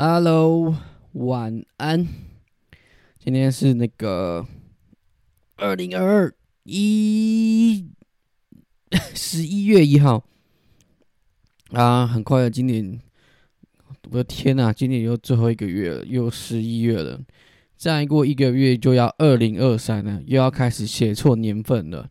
Hello，晚安。今天是那个二零二二一十一月一号啊，很快的，今年我的天呐，今年又最后一个月了，又十一月了。再过一个月就要二零二三了，又要开始写错年份了。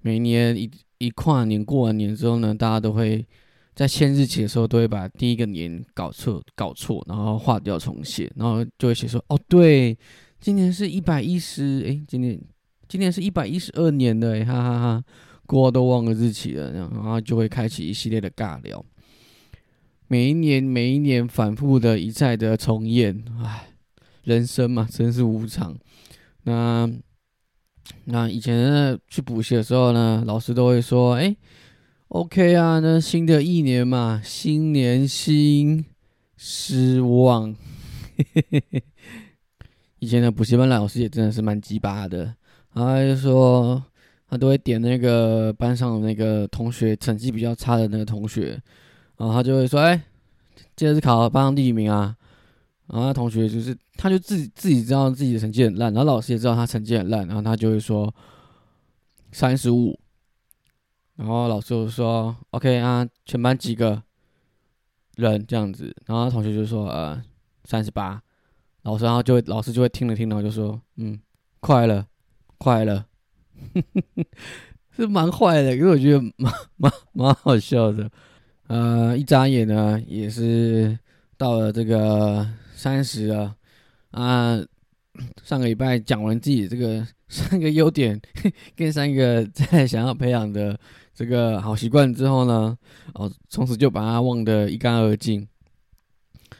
每年一一跨年过完年之后呢，大家都会。在签日期的时候，都会把第一个年搞错，搞错，然后划掉重写，然后就会写说：“哦，对，今年是一百一十，哎，今年今年是一百一十二年的，哎，哈哈哈，过都忘了日期了，然后就会开启一系列的尬聊。每一年，每一年反复的一再的重演，唉，人生嘛，真是无常。那那以前去补习的时候呢，老师都会说：，哎。OK 啊，那新的一年嘛，新年新失望。以前的补习班老师也真的是蛮鸡巴的，然后就说他都会点那个班上那个同学成绩比较差的那个同学，然后他就会说：“哎，这次考班上第一名啊？”然后同学就是他就自己自己知道自己的成绩很烂，然后老师也知道他成绩很烂，然后他就会说三十五。然后老师就说：“OK 啊，全班几个人这样子。”然后同学就说：“呃，三十八。”老师然后就会老师就会听了听，然后就说：“嗯，快了，快了。”是蛮坏的，因为我觉得蛮蛮蛮好笑的。呃，一眨眼呢，也是到了这个三十了啊。上个礼拜讲完自己这个三个优点 跟三个在想要培养的。这个好习惯之后呢，哦，从此就把它忘得一干二净，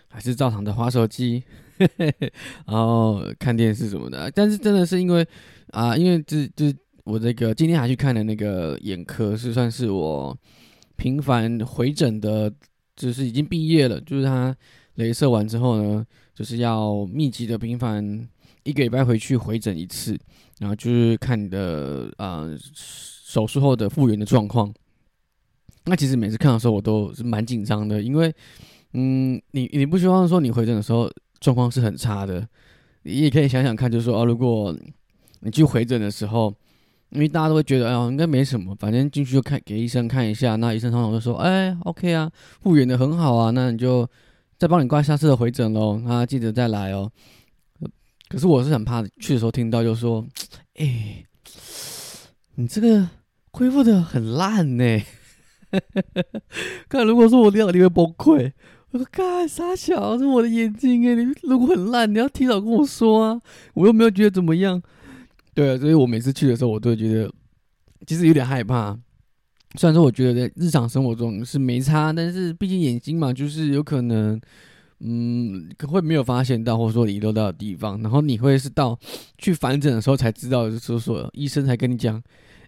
还是照常的划手机，然后看电视什么的。但是真的是因为啊，因为这这我这个今天还去看的那个眼科，是算是我频繁回诊的，就是已经毕业了，就是他镭射完之后呢，就是要密集的频繁一个礼拜回去回诊一次，然后就是看你的啊。手术后的复原的状况，那其实每次看的时候，我都是蛮紧张的，因为，嗯，你你不希望说你回诊的时候状况是很差的，你也可以想想看，就是说哦，如果你去回诊的时候，因为大家都会觉得，哎呀，应该没什么，反正进去就看给医生看一下，那医生通常就说，哎，OK 啊，复原的很好啊，那你就再帮你挂下次的回诊喽，那记得再来哦。可是我是很怕去的时候听到就说，哎，你这个。恢复的很烂呢，看如果说我这样，你会崩溃。我说：“干傻小，是我的眼睛哎！你如果很烂，你要提早跟我说啊，我又没有觉得怎么样。”对啊，所以我每次去的时候，我都会觉得其实有点害怕。虽然说我觉得在日常生活中是没差，但是毕竟眼睛嘛，就是有可能嗯可会没有发现到，或者说遗漏到的地方，然后你会是到去反诊的时候才知道，就是说医生才跟你讲。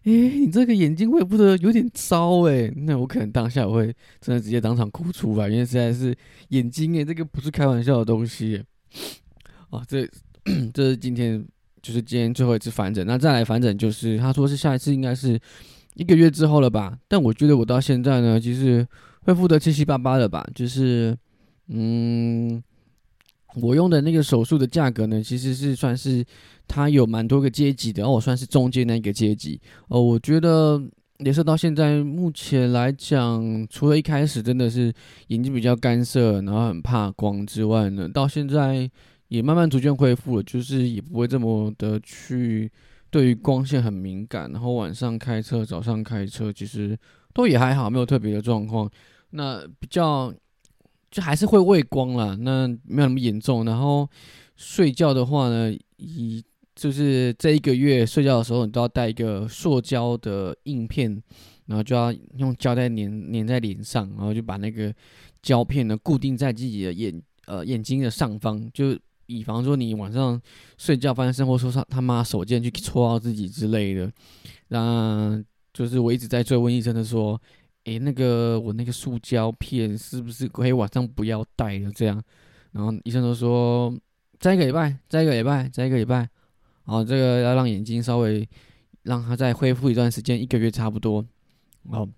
哎，你这个眼睛恢复的有点糟哎，那我可能当下我会真的直接当场哭出来，因为实在是眼睛哎，这个不是开玩笑的东西。哦，这这是今天就是今天最后一次反诊，那再来反诊就是他说是下一次应该是一个月之后了吧？但我觉得我到现在呢，其实恢复的七七八八了吧？就是嗯。我用的那个手术的价格呢，其实是算是它有蛮多个阶级的，然后我算是中间那个阶级。哦，我觉得也是到现在目前来讲，除了一开始真的是眼睛比较干涩，然后很怕光之外呢，到现在也慢慢逐渐恢复了，就是也不会这么的去对于光线很敏感，然后晚上开车、早上开车其实都也还好，没有特别的状况。那比较。就还是会畏光啦，那没有那么严重。然后睡觉的话呢，以就是这一个月睡觉的时候，你都要带一个塑胶的硬片，然后就要用胶带粘粘在脸上，然后就把那个胶片呢固定在自己的眼呃眼睛的上方，就以防说你晚上睡觉发现生活说上他妈手贱去戳到自己之类的。那就是我一直在追问医生的说。诶，那个我那个塑胶片是不是可以晚上不要戴了？这样，然后医生都说再一个礼拜，再一个礼拜，再一个礼拜，然后这个要让眼睛稍微让它再恢复一段时间，一个月差不多。然后，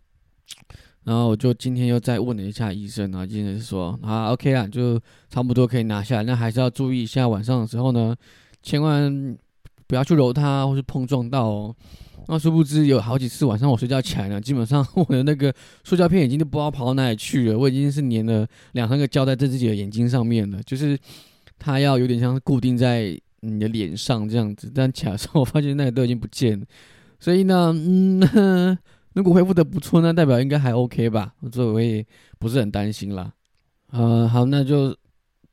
然后我就今天又再问了一下医生，然后医生是说啊，OK 啊，就差不多可以拿下来，那还是要注意一下晚上的时候呢，千万不要去揉它或是碰撞到哦。那殊不知有好几次晚上我睡觉起来呢，基本上 我的那个塑胶片眼镜都不知道跑到哪里去了，我已经是粘了两三个胶带在自己的眼睛上面了，就是它要有点像固定在你的脸上这样子，但起来的时候我发现那个都已经不见了，所以呢，嗯，如果恢复的不错，那代表应该还 OK 吧，所以我也不是很担心啦。呃，好，那就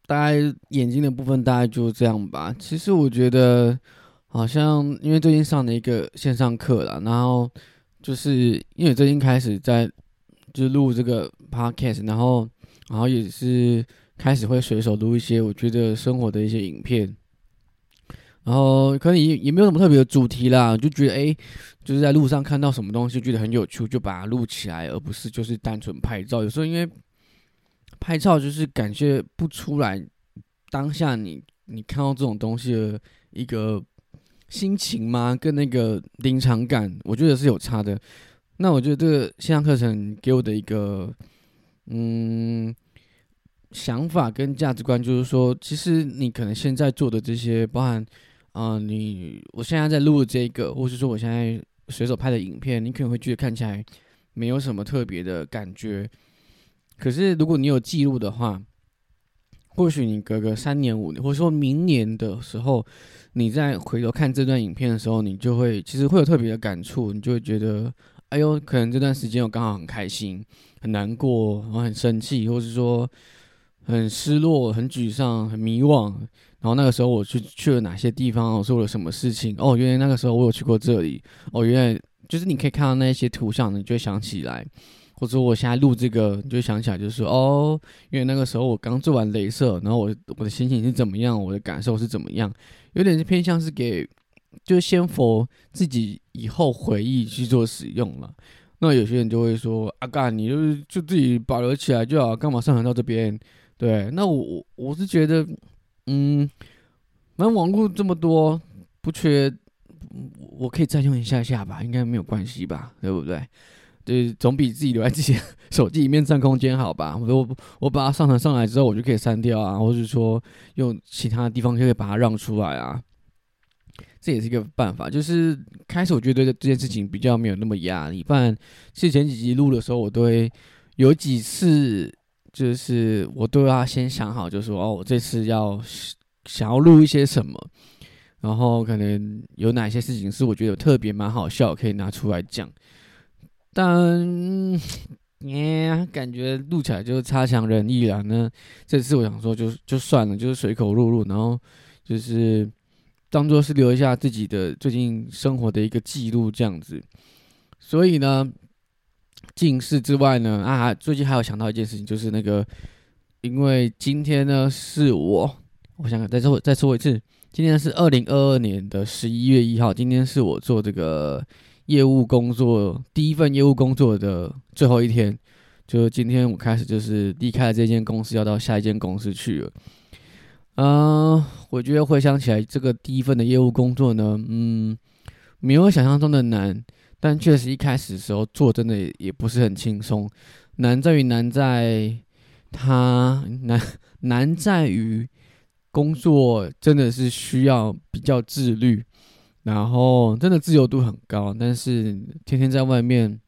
大概眼睛的部分大概就这样吧。其实我觉得。好像因为最近上了一个线上课了，然后就是因为最近开始在就录这个 podcast，然后然后也是开始会随手录一些我觉得生活的一些影片，然后可能也也没有什么特别的主题啦，就觉得哎，就是在路上看到什么东西觉得很有趣，就把它录起来，而不是就是单纯拍照。有时候因为拍照就是感觉不出来当下你你看到这种东西的一个。心情吗？跟那个临场感，我觉得是有差的。那我觉得这个线上课程给我的一个嗯想法跟价值观，就是说，其实你可能现在做的这些，包含啊，你我现在在录的这个，或是说我现在随手拍的影片，你可能会觉得看起来没有什么特别的感觉。可是如果你有记录的话，或许你隔个三年五年，或者说明年的时候。你再回头看这段影片的时候，你就会其实会有特别的感触，你就会觉得，哎呦，可能这段时间我刚好很开心、很难过，然后很生气，或是说很失落、很沮丧、很迷惘。然后那个时候我去去了哪些地方，我做了什么事情？哦，原来那个时候我有去过这里。哦，原来就是你可以看到那些图像，你就会想起来。或者我现在录这个，你就想起来，就是说，哦，因为那个时候我刚做完镭射，然后我我的心情是怎么样，我的感受是怎么样。有点是偏向是给，就先佛自己以后回忆去做使用了。那有些人就会说：“阿干，你就是就自己保留起来就好，干嘛上传到这边？”对，那我我我是觉得，嗯，反正网络这么多，不缺，我可以再用一下下吧，应该没有关系吧，对不对？对，总比自己留在自己手机里面占空间好吧？我我把它上传上来之后，我就可以删掉啊，或者说用其他的地方就可以把它让出来啊。这也是一个办法。就是开始我觉得这件事情比较没有那么压力，不然其实前几集录的时候，我都会有几次，就是我都要先想好，就说哦，我这次要想要录一些什么，然后可能有哪些事情是我觉得特别蛮好笑，可以拿出来讲。但，耶，感觉录起来就差强人意了。那这次我想说，就就算了，就是随口录录，然后就是当做是留一下自己的最近生活的一个记录这样子。所以呢，近视之外呢，啊，最近还有想到一件事情，就是那个，因为今天呢是我，我想再说再说一次，今天是二零二二年的十一月一号，今天是我做这个。业务工作第一份业务工作的最后一天，就今天我开始就是离开了这间公司，要到下一间公司去了。嗯，我觉得回想起来，这个第一份的业务工作呢，嗯，没有想象中的难，但确实一开始的时候做真的也不是很轻松。难在于难在它难难在于工作真的是需要比较自律。然后真的自由度很高，但是天天在外面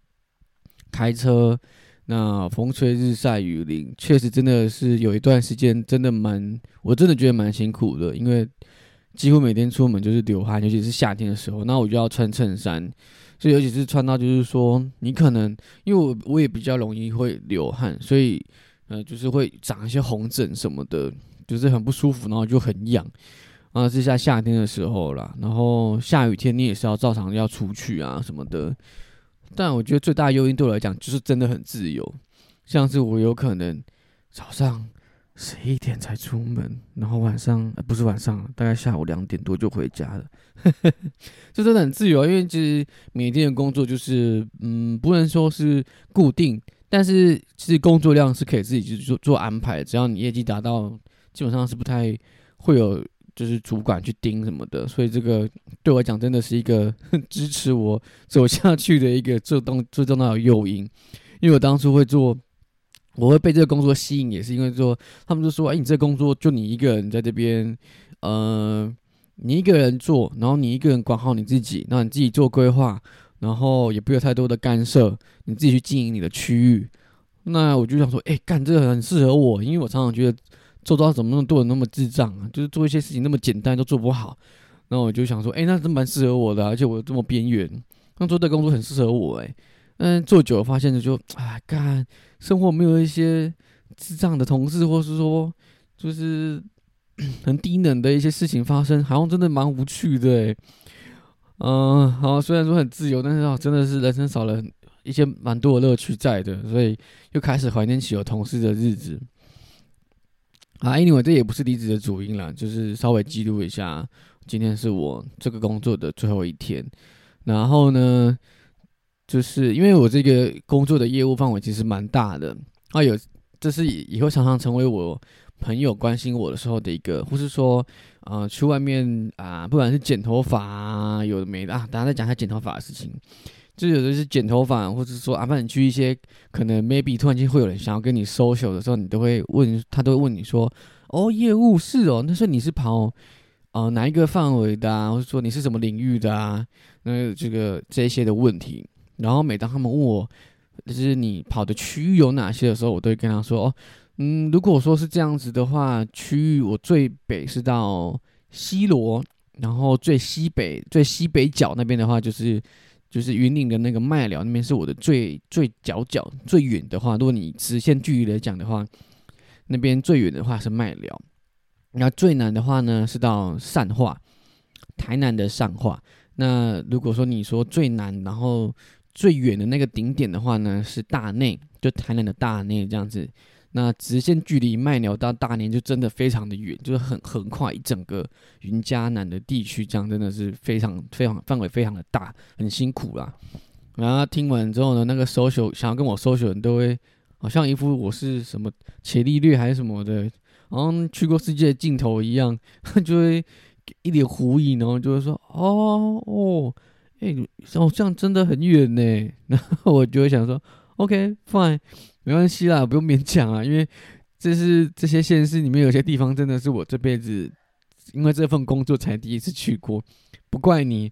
开车，那风吹日晒雨淋，确实真的是有一段时间真的蛮，我真的觉得蛮辛苦的，因为几乎每天出门就是流汗，尤其是夏天的时候，那我就要穿衬衫，所以尤其是穿到就是说你可能因为我我也比较容易会流汗，所以呃就是会长一些红疹什么的，就是很不舒服，然后就很痒。啊，是在夏天的时候啦，然后下雨天你也是要照常要出去啊什么的。但我觉得最大诱因对我来讲就是真的很自由，像是我有可能早上十一点才出门，然后晚上不是晚上，大概下午两点多就回家了，就真的很自由。因为其实每天的工作就是嗯，不能说是固定，但是其实工作量是可以自己去做做安排，只要你业绩达到，基本上是不太会有。就是主管去盯什么的，所以这个对我讲真的是一个 支持我走下去的一个最重最重要的诱因。因为我当初会做，我会被这个工作吸引，也是因为说他们就说，哎，你这工作就你一个人在这边，呃，你一个人做，然后你一个人管好你自己，那你自己做规划，然后也不有太多的干涉，你自己去经营你的区域。那我就想说，哎，干这个很适合我，因为我常常觉得做到怎么那么多人那么智障啊，就是做一些事情那么简单都做不好。那我就想说，哎，那真蛮适合我的，而且我这么边缘，那做这工作很适合我，哎，嗯，做久了发现就，哎，干，生活没有一些智障的同事，或是说，就是 很低能的一些事情发生，好像真的蛮无趣的，哎，嗯，好，虽然说很自由，但是啊，真的是人生少了一些蛮多的乐趣在的，所以又开始怀念起有同事的日子。啊，anyway，这也不是离职的主因了，就是稍微记录一下。今天是我这个工作的最后一天，然后呢，就是因为我这个工作的业务范围其实蛮大的啊，有这是以后常常成为我朋友关心我的时候的一个，或是说，呃，去外面啊，不管是剪头发啊，有的没的啊，大家再讲一下剪头发的事情，就有的是剪头发，或者说啊，反正去一些可能 maybe 突然间会有人想要跟你 social 的时候，你都会问他，都会问你说，哦，业务是哦，那说你是跑。哦，哪一个范围的啊？或者说你是什么领域的啊？那这个这些的问题，然后每当他们问我，就是你跑的区域有哪些的时候，我都会跟他说：哦，嗯，如果说是这样子的话，区域我最北是到西罗，然后最西北最西北角那边的话，就是就是云岭的那个麦寮那边是我的最最角角最远的话，如果你直线距离来讲的话，那边最远的话是麦寮。那最难的话呢，是到善化，台南的善化。那如果说你说最难，然后最远的那个顶点的话呢，是大内，就台南的大内这样子。那直线距离麦寮到大内就真的非常的远，就是很横跨一整个云嘉南的地区，这样真的是非常非常范围非常的大，很辛苦啦。然后听完之后呢，那个搜索想要跟我搜索人都会好像一副我是什么伽利略还是什么的。好像去过世界的尽头一样，就会一脸狐疑，然后就会说：“哦哦，哎，好像真的很远呢。”然后我就会想说：“OK，fine，没关系啦，不用勉强啊，因为这是这些县市里面有些地方真的是我这辈子因为这份工作才第一次去过，不怪你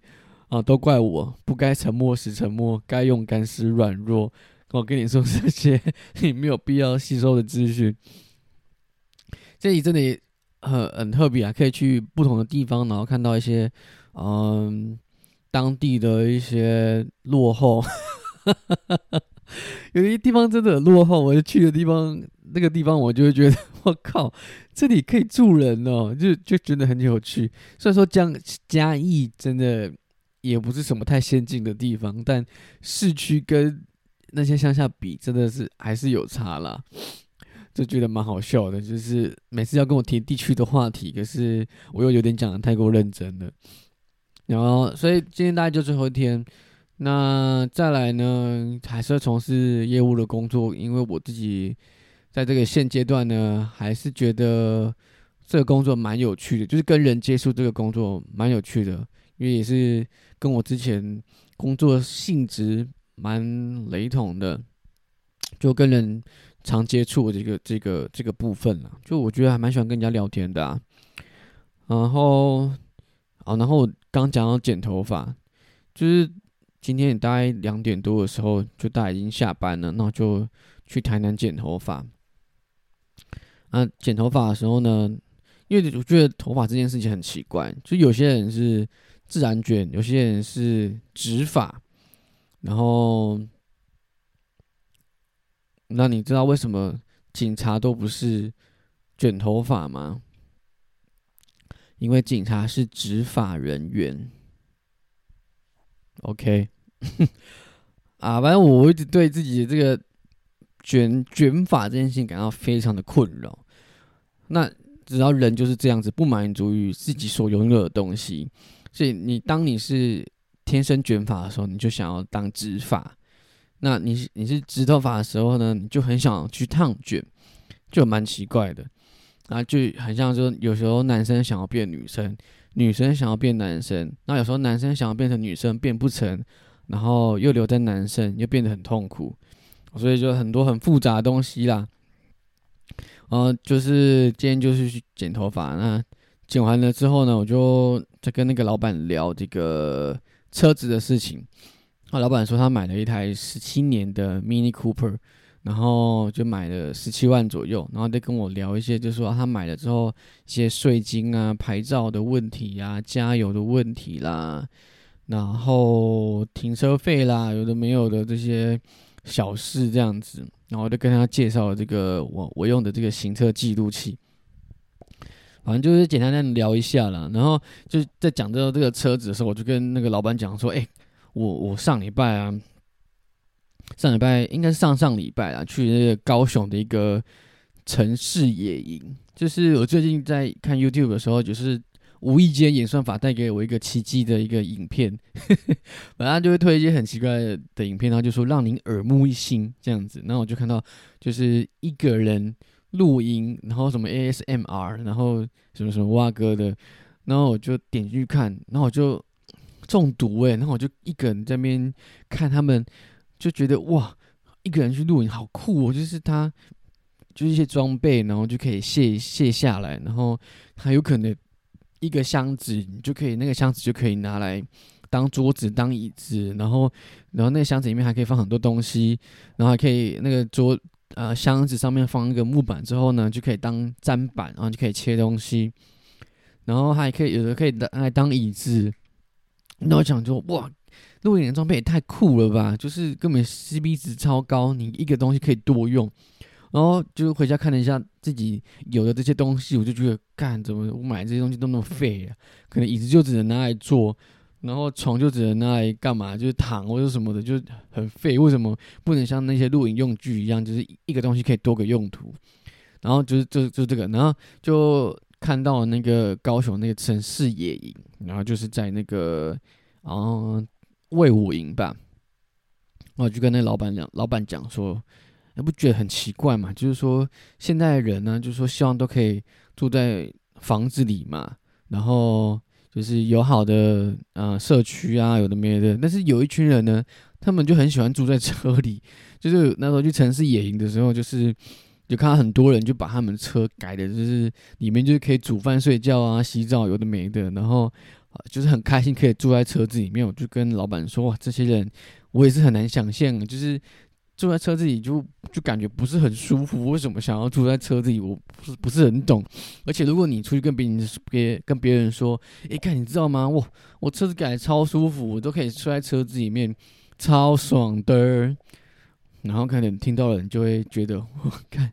啊，都怪我不该沉默时沉默，该勇敢时软弱。我跟你说这些 你没有必要吸收的资讯。”这里真的很很特别啊，可以去不同的地方，然后看到一些嗯当地的一些落后，有些地方真的很落后。我就去的地方，那个地方我就会觉得，我靠，这里可以住人哦，就就觉得很有趣。虽然说江嘉义真的也不是什么太先进的地方，但市区跟那些乡下比，真的是还是有差啦。就觉得蛮好笑的，就是每次要跟我提地区的话题，可是我又有点讲的太过认真了。然后，所以今天大概就最后一天。那再来呢，还是要从事业务的工作，因为我自己在这个现阶段呢，还是觉得这个工作蛮有趣的，就是跟人接触这个工作蛮有趣的，因为也是跟我之前工作性质蛮雷同的，就跟人。常接触这个这个这个部分啊，就我觉得还蛮喜欢跟人家聊天的啊。然后，哦，然后刚讲到剪头发，就是今天大概两点多的时候，就大家已经下班了，那就去台南剪头发。那，剪头发的时候呢，因为我觉得头发这件事情很奇怪，就有些人是自然卷，有些人是直发，然后。那你知道为什么警察都不是卷头发吗？因为警察是执法人员。OK，啊，反正我一直对自己的这个卷卷发这件事情感到非常的困扰。那只要人就是这样子，不满足于自己所拥有的东西，所以你当你是天生卷发的时候，你就想要当执法。那你你是直头发的时候呢，你就很想去烫卷，就蛮奇怪的，啊，就很像说有时候男生想要变女生，女生想要变男生，那有时候男生想要变成女生变不成，然后又留在男生又变得很痛苦，所以就很多很复杂的东西啦。然后就是今天就是去剪头发，那剪完了之后呢，我就在跟那个老板聊这个车子的事情。那老板说他买了一台十七年的 Mini Cooper，然后就买了十七万左右，然后再跟我聊一些，就是说他买了之后一些税金啊、牌照的问题呀、加油的问题啦，然后停车费啦，有的没有的这些小事这样子，然后就跟他介绍这个我我用的这个行车记录器。反正就是简单的聊一下啦，然后就在讲到这个车子的时候，我就跟那个老板讲说：“哎，我我上礼拜啊，上礼拜应该是上上礼拜啊，去那个高雄的一个城市野营。就是我最近在看 YouTube 的时候，就是无意间演算法带给我一个奇迹的一个影片，反正就会推一些很奇怪的影片，然后就说让您耳目一新这样子。然后我就看到就是一个人。”录音，然后什么 ASMR，然后什么什么蛙哥的，然后我就点进去看，然后我就中毒哎，然后我就一个人在那边看他们，就觉得哇，一个人去录影好酷哦，就是他就是一些装备，然后就可以卸卸下来，然后还有可能一个箱子，你就可以那个箱子就可以拿来当桌子当椅子，然后然后那个箱子里面还可以放很多东西，然后还可以那个桌。呃，箱子上面放一个木板之后呢，就可以当砧板，然后就可以切东西，然后还可以有的可以拿来当椅子。那我想说，哇，露营的装备也太酷了吧！就是根本 CP 值超高，你一个东西可以多用。然后就回家看了一下自己有的这些东西，我就觉得，干怎么我买这些东西都那么废啊？可能椅子就只能拿来坐。然后床就只能拿来干嘛？就是躺或者什么的，就很废。为什么不能像那些露营用具一样，就是一个东西可以多个用途？然后就是就就这个，然后就看到那个高雄那个城市野营，然后就是在那个啊魏武营吧。我就跟那老板讲，老板讲说，不觉得很奇怪嘛？就是说现在的人呢，就是说希望都可以住在房子里嘛，然后。就是友好的呃社区啊，有的没的，但是有一群人呢，他们就很喜欢住在车里。就是那时候去城市野营的时候，就是就看到很多人就把他们车改的，就是里面就是可以煮饭、睡觉啊、洗澡，有的没的，然后就是很开心可以住在车子里面。我就跟老板说，哇，这些人我也是很难想象，就是。住在车子里就就感觉不是很舒服，为什么想要住在车子里？我不是不是很懂。而且如果你出去跟别人别跟别人说，哎，看你知道吗？我我车子改超舒服，我都可以睡在车子里面，超爽的。然后可能听到人就会觉得，我看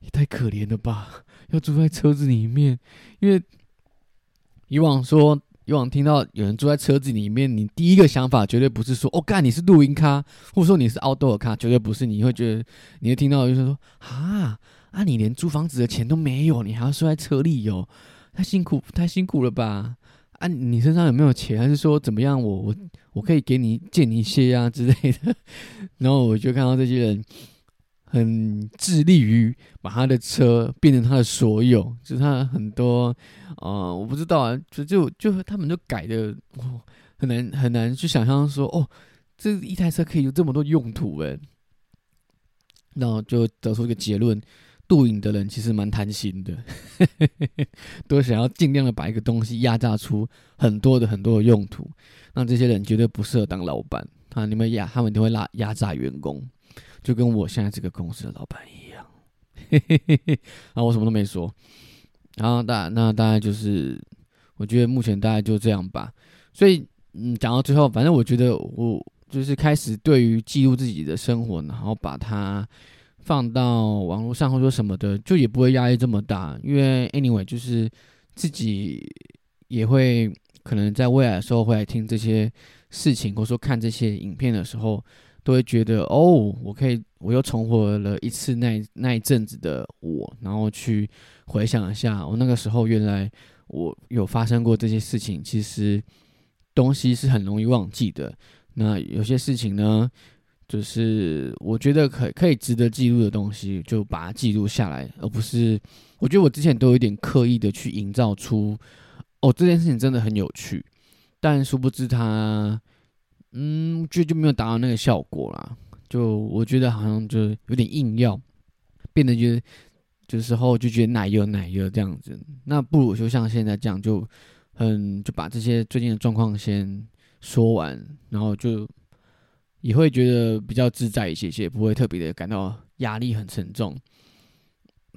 也太可怜了吧，要住在车子里面。因为以往说。以往听到有人住在车子里面，你第一个想法绝对不是说“哦，干你是露营咖”，或者说你是 outdoor 咖，绝对不是。你会觉得，你会听到就是说：“啊啊，你连租房子的钱都没有，你还要睡在车里哟，太辛苦，太辛苦了吧？啊，你身上有没有钱？还是说怎么样？我我我可以给你借你一些啊之类的。”然后我就看到这些人。很致力于把他的车变成他的所有，就是他很多，呃，我不知道啊，就就就他们就改的，很难很难去想象说，哦，这一台车可以有这么多用途诶。然后就得出一个结论：，镀影的人其实蛮贪心的，都想要尽量的把一个东西压榨出很多的很多的用途。那这些人绝对不适合当老板，啊，你们压他们都会拉压榨员工。就跟我现在这个公司的老板一样，嘿嘿嘿嘿，啊，我什么都没说，然后大那大概就是，我觉得目前大概就这样吧。所以，嗯，讲到最后，反正我觉得我就是开始对于记录自己的生活，然后把它放到网络上或者什么的，就也不会压力这么大。因为 anyway，就是自己也会可能在未来的时候会来听这些事情，或者说看这些影片的时候。都会觉得哦，我可以，我又重活了一次那那一阵子的我，然后去回想一下，我那个时候原来我有发生过这些事情。其实东西是很容易忘记的。那有些事情呢，就是我觉得可可以值得记录的东西，就把它记录下来，而不是我觉得我之前都有点刻意的去营造出哦这件事情真的很有趣，但殊不知它。嗯，就就没有达到那个效果啦。就我觉得好像就有点硬要，变得就是有时候就觉得奶油奶油这样子。那不如就像现在这样，就很就把这些最近的状况先说完，然后就也会觉得比较自在一些些，不会特别的感到压力很沉重。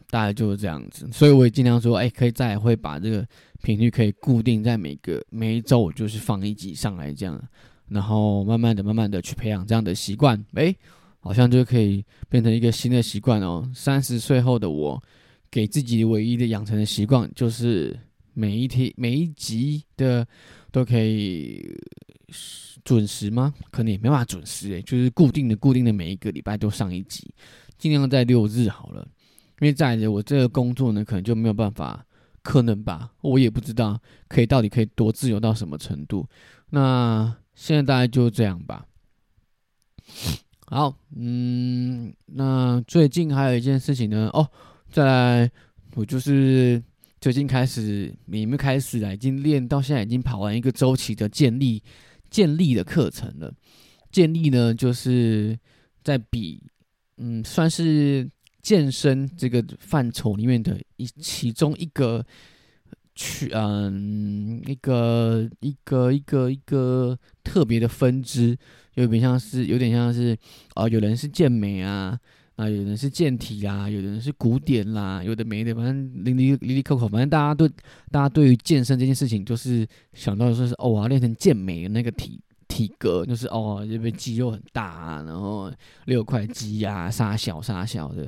大概就是这样子，所以我也尽量说，哎，可以再会把这个频率可以固定在每个每一周，我就是放一集上来这样，然后慢慢的、慢慢的去培养这样的习惯，哎，好像就可以变成一个新的习惯哦。三十岁后的我，给自己唯一的养成的习惯，就是每一天每一集的都可以准时吗？可能也没办法准时，哎，就是固定的、固定的每一个礼拜都上一集，尽量在六日好了。因为在我这个工作呢，可能就没有办法，可能吧，我也不知道可以到底可以多自由到什么程度。那现在大概就这样吧。好，嗯，那最近还有一件事情呢，哦，再来，我就是最近开始，你们开始啊，已经练到现在已经跑完一个周期的建立建立的课程了。建立呢，就是在比，嗯，算是。健身这个范畴里面的一其中一个去嗯一个一个一个一个特别的分支，有点像是有点像是啊，有人是健美啊啊，有人是健体啊，有人是古典啦，有的没的，反正零零零零扣扣，反正大家都大家对于健身这件事情，就是想到说是哦，我要练成健美的那个体。体格就是哦，这边肌肉很大啊，然后六块肌啊，啥小啥小的。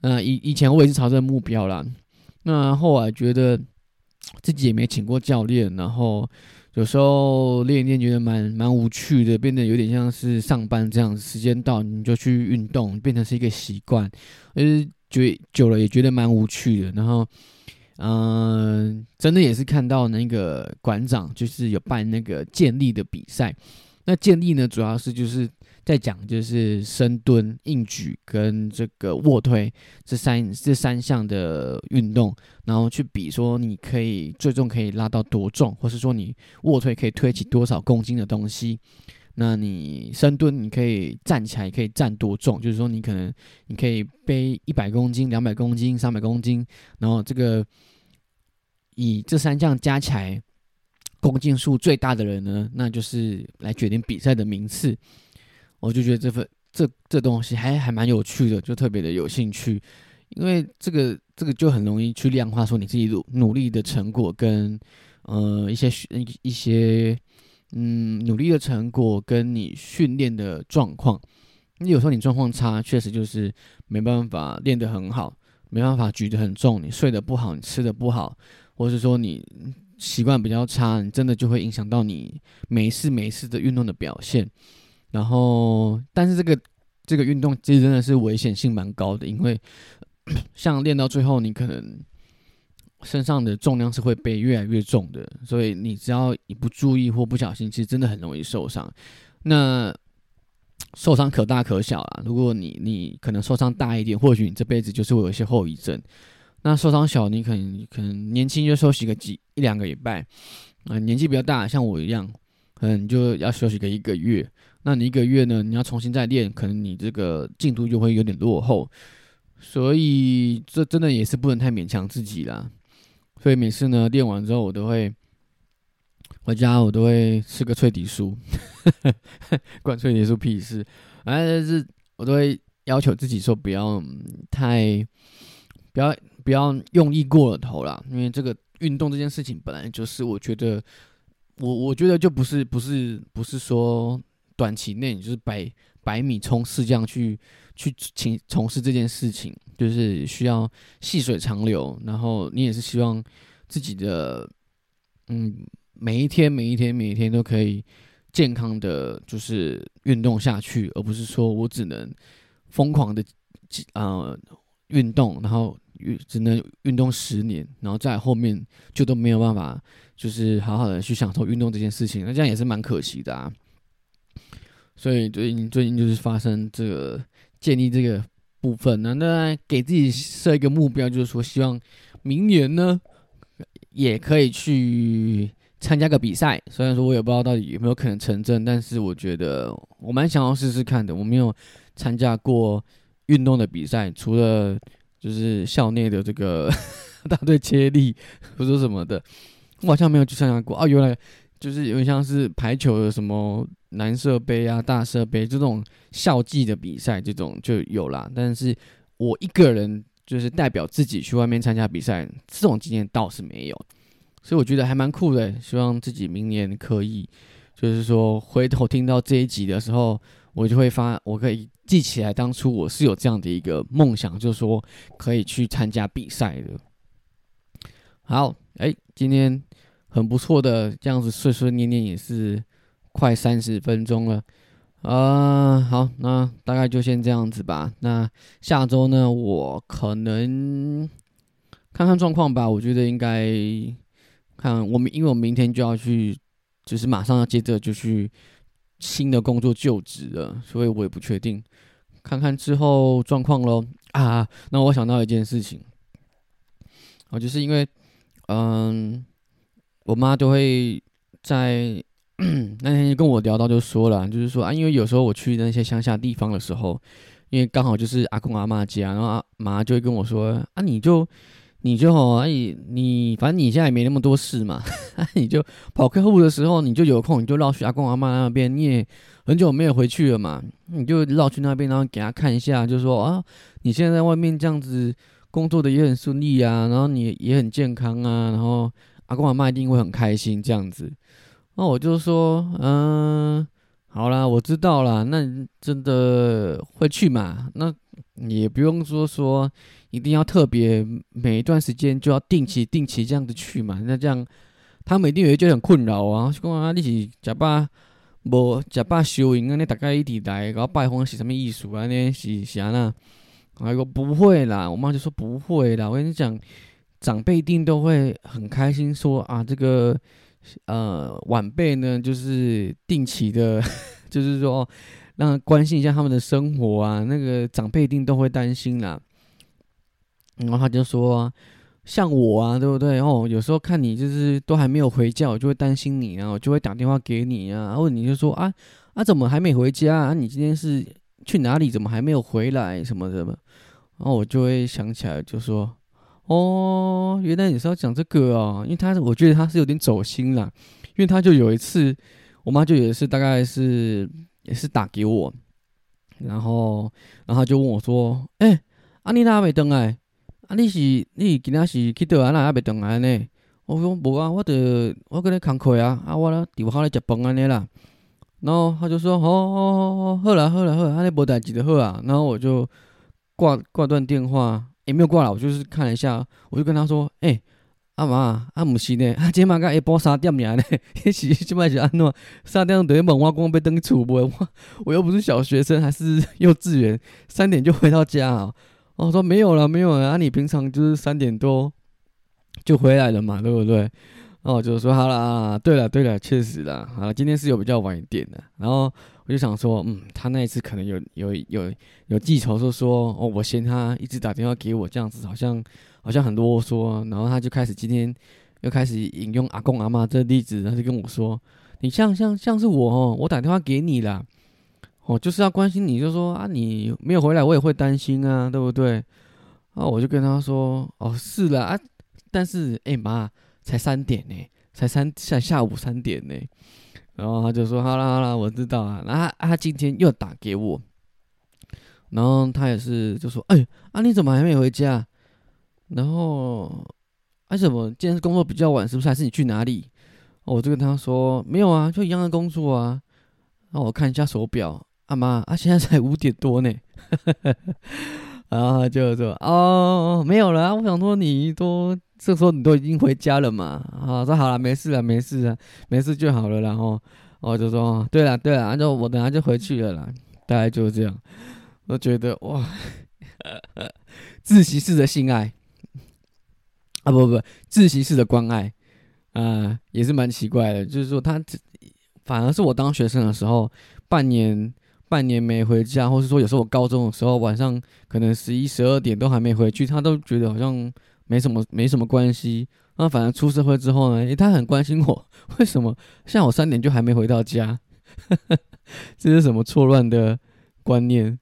那以以前我也是朝这个目标啦。那后来觉得自己也没请过教练，然后有时候练一练觉得蛮蛮无趣的，变得有点像是上班这样，时间到你就去运动，变成是一个习惯。呃，觉久了也觉得蛮无趣的。然后，嗯，真的也是看到那个馆长就是有办那个健力的比赛。那建立呢，主要是就是在讲，就是深蹲、硬举跟这个卧推这三这三项的运动，然后去比说你可以最终可以拉到多重，或是说你卧推可以推起多少公斤的东西。那你深蹲你可以站起来可以站多重，就是说你可能你可以背一百公斤、两百公斤、三百公斤，然后这个以这三项加起来。公斤数最大的人呢，那就是来决定比赛的名次。我就觉得这份这这东西还还蛮有趣的，就特别的有兴趣，因为这个这个就很容易去量化说你自己努努力的成果跟呃一些一些嗯努力的成果跟你训练的状况。你有时候你状况差，确实就是没办法练得很好，没办法举得很重，你睡得不好，你吃的不好，或是说你。习惯比较差，你真的就会影响到你每次每次的运动的表现。然后，但是这个这个运动其实真的是危险性蛮高的，因为 像练到最后，你可能身上的重量是会被越来越重的，所以你只要一不注意或不小心，其实真的很容易受伤。那 受伤可大可小啦，如果你你可能受伤大一点，或许你这辈子就是会有一些后遗症。那受伤小，你可能可能年轻就休息个几一两个礼拜，啊，年纪比较大，像我一样，可能就要休息个一个月。那你一个月呢，你要重新再练，可能你这个进度就会有点落后。所以这真的也是不能太勉强自己啦。所以每次呢练完之后，我都会回家，我都会吃个脆底酥，管脆底酥屁事，反正就是我都会要求自己说不要太不要。不要用力过了头啦，因为这个运动这件事情本来就是，我觉得，我我觉得就不是不是不是说短期内就是百百米冲刺这样去去请从事这件事情，就是需要细水长流，然后你也是希望自己的嗯每一天每一天每一天都可以健康的，就是运动下去，而不是说我只能疯狂的呃运动，然后。运只能运动十年，然后在后面就都没有办法，就是好好的去享受运动这件事情，那这样也是蛮可惜的啊。所以最近最近就是发生这个建立这个部分呢，那给自己设一个目标，就是说希望明年呢也可以去参加个比赛。虽然说我也不知道到底有没有可能成真，但是我觉得我蛮想要试试看的。我没有参加过运动的比赛，除了就是校内的这个 大队接力，或者什么的，我好像没有去参加过。哦，原来就是有点像是排球的什么男社杯啊、大社杯这种校际的比赛，这种就有啦。但是我一个人就是代表自己去外面参加比赛，这种经验倒是没有。所以我觉得还蛮酷的，希望自己明年可以，就是说回头听到这一集的时候，我就会发，我可以记起来当初我是有这样的一个梦想，就是说可以去参加比赛的。好，哎，今天很不错的，这样子碎碎念念也是快三十分钟了，啊，好，那大概就先这样子吧。那下周呢，我可能看看状况吧，我觉得应该。看我们，因为我明天就要去，就是马上要接着就去新的工作就职了，所以我也不确定，看看之后状况喽。啊，那我想到一件事情，哦，就是因为，嗯，我妈就会在 那天就跟我聊到，就说了，就是说啊，因为有时候我去那些乡下地方的时候，因为刚好就是阿公阿妈家，然后阿妈就会跟我说啊，你就。你就好，哎，你反正你现在也没那么多事嘛，你就跑客户的时候，你就有空，你就绕去阿公阿妈那边。你也很久没有回去了嘛，你就绕去那边，然后给他看一下，就说啊，你现在在外面这样子工作的也很顺利啊，然后你也很健康啊，然后阿公阿妈一定会很开心这样子。那我就说，嗯，好啦，我知道啦，那真的会去嘛？那也不用说说。一定要特别每一段时间就要定期定期这样子去嘛？那这样他们一定会觉得很困扰啊！讲啊，你是假把无假把收银啊？你大概一直来搞拜访是什么意思啊？呢是啥呢？我说不会啦，我妈就说不会啦。我跟你讲，长辈一定都会很开心，说啊，这个呃晚辈呢，就是定期的，就是说让关心一下他们的生活啊。那个长辈一定都会担心啦。然后他就说：“像我啊，对不对？哦，有时候看你就是都还没有回家，我就会担心你啊，我就会打电话给你啊。然后你就说啊啊，怎么还没回家啊？你今天是去哪里？怎么还没有回来？什么什么？然后我就会想起来，就说：哦，原来你是要讲这个哦。因为他我觉得他是有点走心了，因为他就有一次，我妈就有一次，大概是也是打给我，然后然后就问我说：哎，啊你哪没登来？”啊！你是你今仔是去倒啊？哪还袂倒来呢？我说无啊，我得我跟你工课啊，啊，我咧伫外口咧食饭安尼啦。然后他就说：好好好好，好啦好啦好，安尼无代志就好啊。然后我就挂挂断电话，也没有挂了，我就是看了一下，我就跟他说：诶，阿妈，阿母是呢，啊今晚甲下晡三点尔呢，迄时即摆是安诺？三点等于问我讲要登去厝无？我我又不是小学生，还是 幼稚园，三点就回到家啊。我说没有了，没有了。啊，你平常就是三点多就回来了嘛，对不对？然后我就说好了啊，对了，对了，确实啦。好了，今天是有比较晚一点的。然后我就想说，嗯，他那一次可能有有有有记仇，就说哦，我嫌他一直打电话给我这样子，好像好像很啰嗦。然后他就开始今天又开始引用阿公阿妈这例子，他就跟我说，你像像像是我哦，我打电话给你了。哦，就是要关心你，就说啊，你没有回来，我也会担心啊，对不对？啊，我就跟他说，哦，是了啊，但是哎妈，才三点呢，才三下下午三点呢，然后他就说，好了好了，我知道啊，然后他今天又打给我，然后他也是就说，哎，啊你怎么还没回家？然后为什么今天是工作比较晚，是不是？还是你去哪里？我就跟他说，没有啊，就一样的工作啊。那我看一下手表。阿妈，啊，现在才五点多呢，然后就说哦，没有了。我想说，你都这时候你都已经回家了嘛？啊，说好了，没事了，没事了，没事就好了。然后我就说，对了，对了，那就我等下就回去了啦。大概就是这样。我觉得哇，自习室的性爱啊，不不，自习室的关爱啊，也是蛮奇怪的。就是说，他反而是我当学生的时候，半年。半年没回家，或是说有时候我高中的时候晚上可能十一十二点都还没回去，他都觉得好像没什么没什么关系。那反正出社会之后呢，诶，他很关心我，为什么下午三点就还没回到家？这是什么错乱的观念？